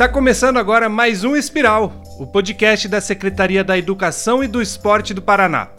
Está começando agora mais um Espiral, o podcast da Secretaria da Educação e do Esporte do Paraná.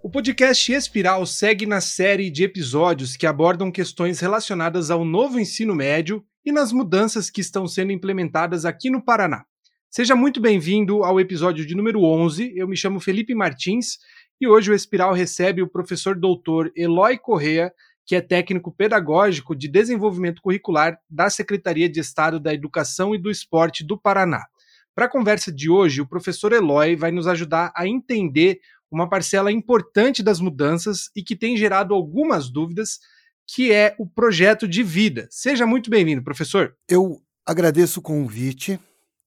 O podcast Espiral segue na série de episódios que abordam questões relacionadas ao novo ensino médio e nas mudanças que estão sendo implementadas aqui no Paraná. Seja muito bem-vindo ao episódio de número 11. Eu me chamo Felipe Martins e hoje o Espiral recebe o professor doutor Eloy Correa, que é técnico pedagógico de desenvolvimento curricular da Secretaria de Estado da Educação e do Esporte do Paraná. Para a conversa de hoje, o professor Eloy vai nos ajudar a entender uma parcela importante das mudanças e que tem gerado algumas dúvidas, que é o projeto de vida. Seja muito bem-vindo, professor. Eu agradeço o convite.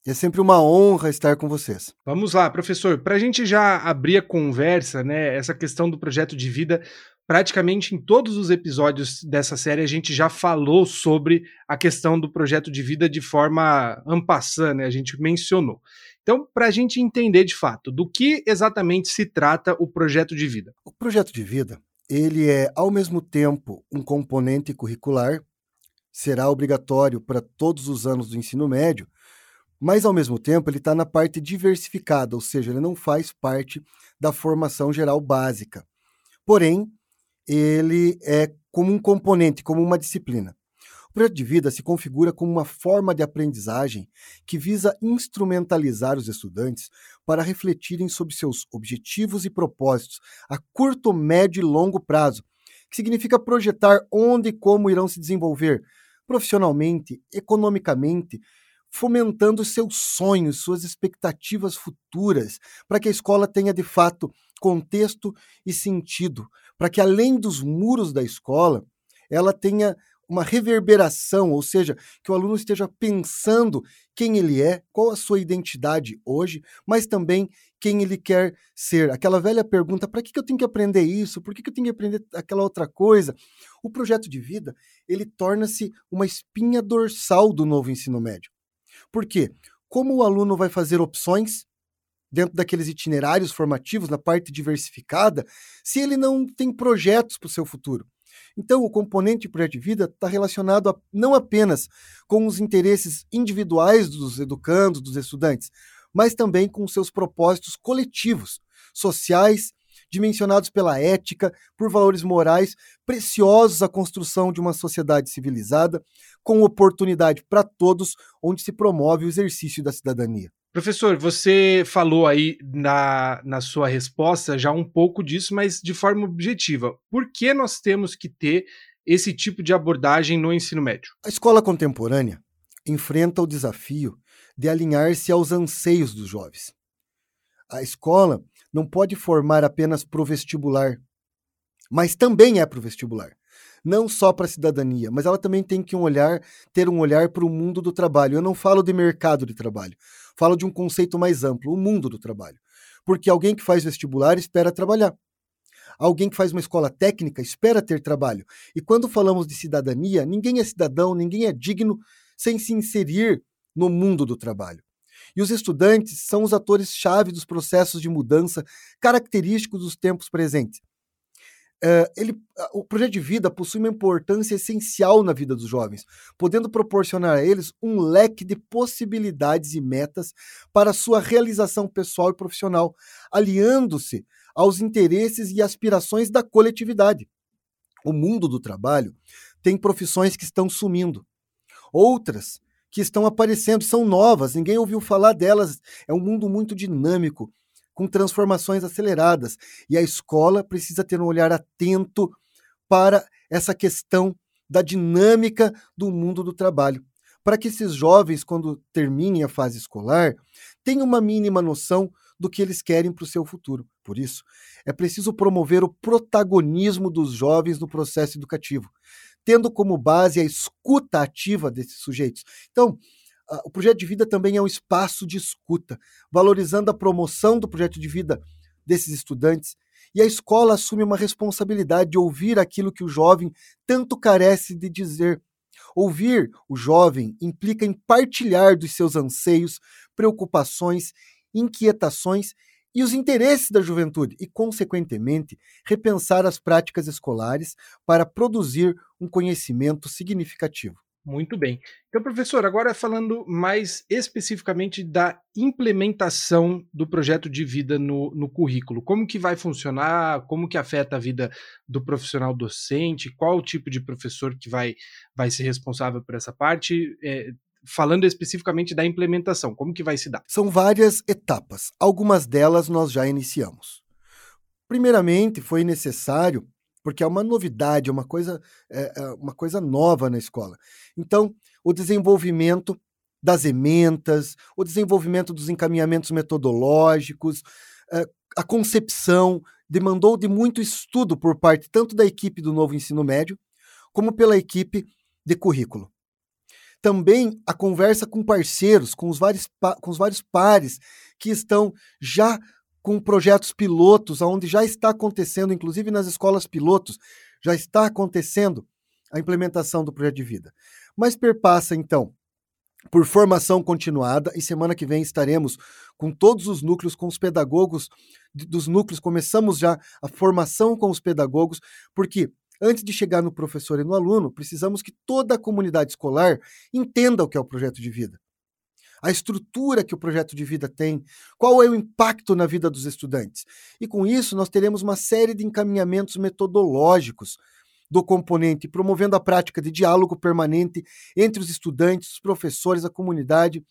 É sempre uma honra estar com vocês. Vamos lá, professor. Para a gente já abrir a conversa, né? Essa questão do projeto de vida, praticamente em todos os episódios dessa série a gente já falou sobre a questão do projeto de vida de forma ampassã, né? A gente mencionou. Então, para a gente entender de fato do que exatamente se trata o projeto de vida. O projeto de vida, ele é ao mesmo tempo um componente curricular, será obrigatório para todos os anos do ensino médio, mas ao mesmo tempo ele está na parte diversificada, ou seja, ele não faz parte da formação geral básica. Porém, ele é como um componente, como uma disciplina. O projeto de vida se configura como uma forma de aprendizagem que visa instrumentalizar os estudantes para refletirem sobre seus objetivos e propósitos a curto, médio e longo prazo, que significa projetar onde e como irão se desenvolver profissionalmente, economicamente fomentando seus sonhos, suas expectativas futuras, para que a escola tenha de fato contexto e sentido, para que além dos muros da escola, ela tenha uma reverberação, ou seja, que o aluno esteja pensando quem ele é, qual a sua identidade hoje, mas também quem ele quer ser. Aquela velha pergunta: para que eu tenho que aprender isso? Por que eu tenho que aprender aquela outra coisa? O projeto de vida ele torna-se uma espinha dorsal do novo ensino médio. Por quê? Como o aluno vai fazer opções dentro daqueles itinerários formativos, na parte diversificada, se ele não tem projetos para o seu futuro? Então, o componente de projeto de vida está relacionado a, não apenas com os interesses individuais dos educandos, dos estudantes, mas também com seus propósitos coletivos, sociais, dimensionados pela ética, por valores morais preciosos à construção de uma sociedade civilizada, com oportunidade para todos, onde se promove o exercício da cidadania. Professor, você falou aí na, na sua resposta já um pouco disso, mas de forma objetiva. Por que nós temos que ter esse tipo de abordagem no ensino médio? A escola contemporânea enfrenta o desafio de alinhar-se aos anseios dos jovens. A escola não pode formar apenas para o vestibular, mas também é para o vestibular. Não só para a cidadania, mas ela também tem que um olhar, ter um olhar para o mundo do trabalho. Eu não falo de mercado de trabalho, falo de um conceito mais amplo, o mundo do trabalho. Porque alguém que faz vestibular espera trabalhar. Alguém que faz uma escola técnica espera ter trabalho. E quando falamos de cidadania, ninguém é cidadão, ninguém é digno sem se inserir no mundo do trabalho. E os estudantes são os atores-chave dos processos de mudança característicos dos tempos presentes. Uh, ele, o projeto de vida possui uma importância essencial na vida dos jovens, podendo proporcionar a eles um leque de possibilidades e metas para sua realização pessoal e profissional, aliando-se aos interesses e aspirações da coletividade. O mundo do trabalho tem profissões que estão sumindo, outras que estão aparecendo, são novas, ninguém ouviu falar delas. É um mundo muito dinâmico, com transformações aceleradas. E a escola precisa ter um olhar atento para essa questão da dinâmica do mundo do trabalho. Para que esses jovens, quando terminem a fase escolar, tenham uma mínima noção do que eles querem para o seu futuro. Por isso, é preciso promover o protagonismo dos jovens no processo educativo, tendo como base a escuta ativa desses sujeitos. Então, o projeto de vida também é um espaço de escuta, valorizando a promoção do projeto de vida desses estudantes. E a escola assume uma responsabilidade de ouvir aquilo que o jovem tanto carece de dizer. Ouvir o jovem implica em partilhar dos seus anseios, preocupações, inquietações e os interesses da juventude e, consequentemente, repensar as práticas escolares para produzir um conhecimento significativo. Muito bem. Então, professor, agora falando mais especificamente da implementação do projeto de vida no, no, currículo. Como que vai funcionar? Como que afeta a vida do profissional docente? Qual o tipo de professor que vai, vai ser responsável por essa parte? É, falando especificamente da implementação, como que vai se dar? São várias etapas. Algumas delas nós já iniciamos. Primeiramente, foi necessário porque é uma novidade, é uma coisa, é, é uma coisa nova na escola. Então, o desenvolvimento das ementas, o desenvolvimento dos encaminhamentos metodológicos, é, a concepção demandou de muito estudo por parte tanto da equipe do novo ensino médio, como pela equipe de currículo. Também a conversa com parceiros, com os vários, com os vários pares que estão já com projetos pilotos, onde já está acontecendo, inclusive nas escolas pilotos, já está acontecendo a implementação do projeto de vida. Mas perpassa, então, por formação continuada, e semana que vem estaremos com todos os núcleos, com os pedagogos dos núcleos, começamos já a formação com os pedagogos, porque antes de chegar no professor e no aluno, precisamos que toda a comunidade escolar entenda o que é o projeto de vida a estrutura que o projeto de vida tem, qual é o impacto na vida dos estudantes. E com isso, nós teremos uma série de encaminhamentos metodológicos do componente, promovendo a prática de diálogo permanente entre os estudantes, os professores, a comunidade,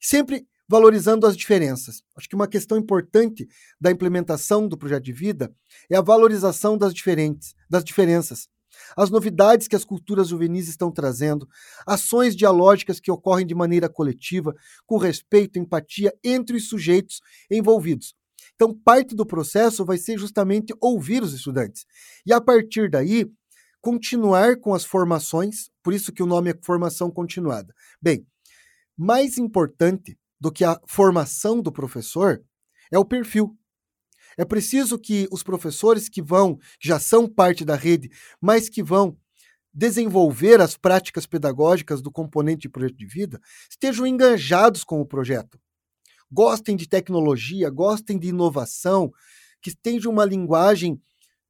sempre valorizando as diferenças. Acho que uma questão importante da implementação do projeto de vida é a valorização das diferentes, das diferenças as novidades que as culturas juvenis estão trazendo, ações dialógicas que ocorrem de maneira coletiva, com respeito e empatia entre os sujeitos envolvidos. Então, parte do processo vai ser justamente ouvir os estudantes. E a partir daí, continuar com as formações, por isso que o nome é formação continuada. Bem, mais importante do que a formação do professor é o perfil. É preciso que os professores que vão, já são parte da rede, mas que vão desenvolver as práticas pedagógicas do componente de projeto de vida, estejam engajados com o projeto. Gostem de tecnologia, gostem de inovação, que tenham uma linguagem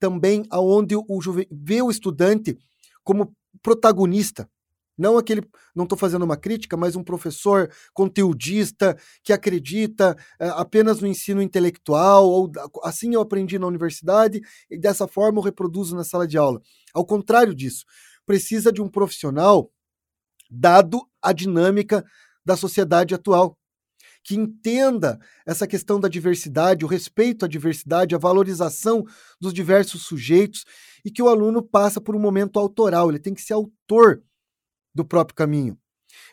também aonde o vê o estudante como protagonista. Não aquele, não estou fazendo uma crítica, mas um professor conteudista que acredita é, apenas no ensino intelectual, ou assim eu aprendi na universidade e dessa forma eu reproduzo na sala de aula. Ao contrário disso, precisa de um profissional dado a dinâmica da sociedade atual, que entenda essa questão da diversidade, o respeito à diversidade, a valorização dos diversos sujeitos e que o aluno passa por um momento autoral, ele tem que ser autor do próprio caminho.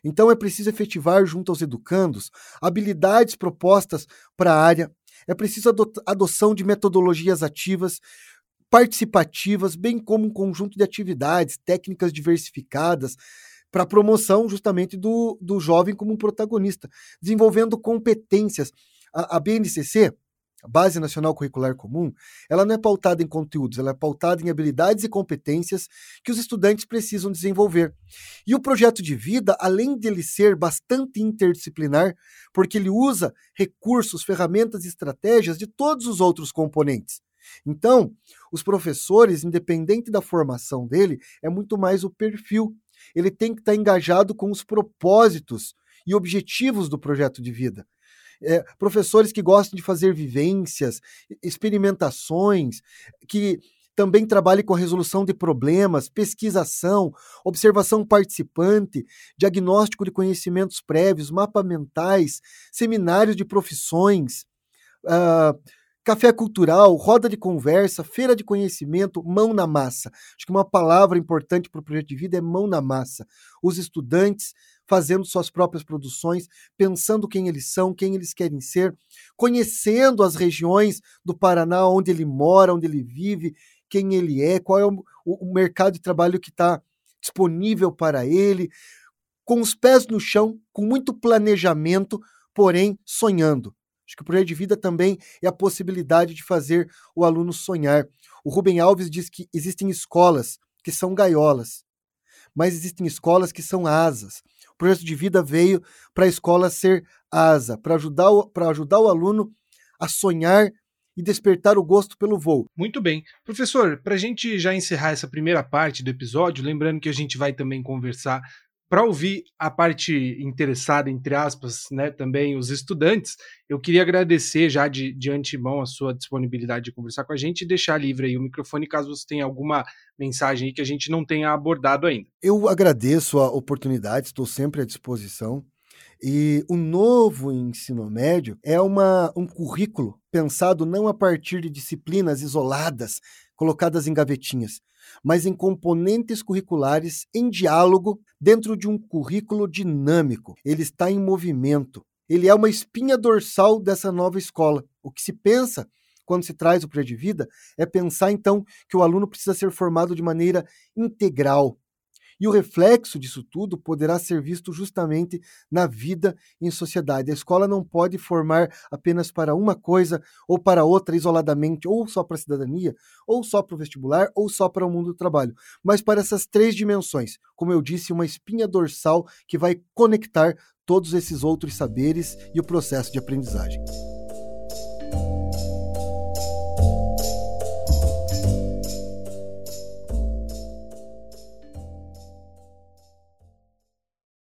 Então é preciso efetivar junto aos educandos habilidades propostas para a área, é preciso a adoção de metodologias ativas, participativas, bem como um conjunto de atividades, técnicas diversificadas para a promoção justamente do, do jovem como um protagonista, desenvolvendo competências. A, a BNCC, a Base Nacional Curricular Comum, ela não é pautada em conteúdos, ela é pautada em habilidades e competências que os estudantes precisam desenvolver. E o projeto de vida, além de ele ser bastante interdisciplinar, porque ele usa recursos, ferramentas e estratégias de todos os outros componentes. Então, os professores, independente da formação dele, é muito mais o perfil. Ele tem que estar engajado com os propósitos e objetivos do projeto de vida é, professores que gostam de fazer vivências, experimentações, que também trabalhem com a resolução de problemas, pesquisação, observação participante, diagnóstico de conhecimentos prévios, mapa mentais, seminários de profissões, uh, café cultural, roda de conversa, feira de conhecimento, mão na massa. Acho que uma palavra importante para o projeto de vida é mão na massa. Os estudantes fazendo suas próprias produções, pensando quem eles são, quem eles querem ser, conhecendo as regiões do Paraná onde ele mora, onde ele vive, quem ele é, qual é o, o mercado de trabalho que está disponível para ele, com os pés no chão, com muito planejamento, porém sonhando. Acho que o projeto de vida também é a possibilidade de fazer o aluno sonhar. O Rubem Alves diz que existem escolas que são gaiolas, mas existem escolas que são asas. O projeto de vida veio para a escola ser asa, para ajudar, o, ajudar o aluno a sonhar e despertar o gosto pelo voo. Muito bem. Professor, para a gente já encerrar essa primeira parte do episódio, lembrando que a gente vai também conversar para ouvir a parte interessada, entre aspas, né, também os estudantes, eu queria agradecer já de, de antemão a sua disponibilidade de conversar com a gente e deixar livre aí o microfone caso você tenha alguma mensagem aí que a gente não tenha abordado ainda. Eu agradeço a oportunidade, estou sempre à disposição. E o novo ensino médio é uma, um currículo pensado não a partir de disciplinas isoladas, colocadas em gavetinhas, mas em componentes curriculares em diálogo dentro de um currículo dinâmico. Ele está em movimento. Ele é uma espinha dorsal dessa nova escola. O que se pensa quando se traz o projeto de vida é pensar então que o aluno precisa ser formado de maneira integral, e o reflexo disso tudo poderá ser visto justamente na vida em sociedade. A escola não pode formar apenas para uma coisa ou para outra isoladamente, ou só para a cidadania, ou só para o vestibular, ou só para o mundo do trabalho, mas para essas três dimensões. Como eu disse, uma espinha dorsal que vai conectar todos esses outros saberes e o processo de aprendizagem.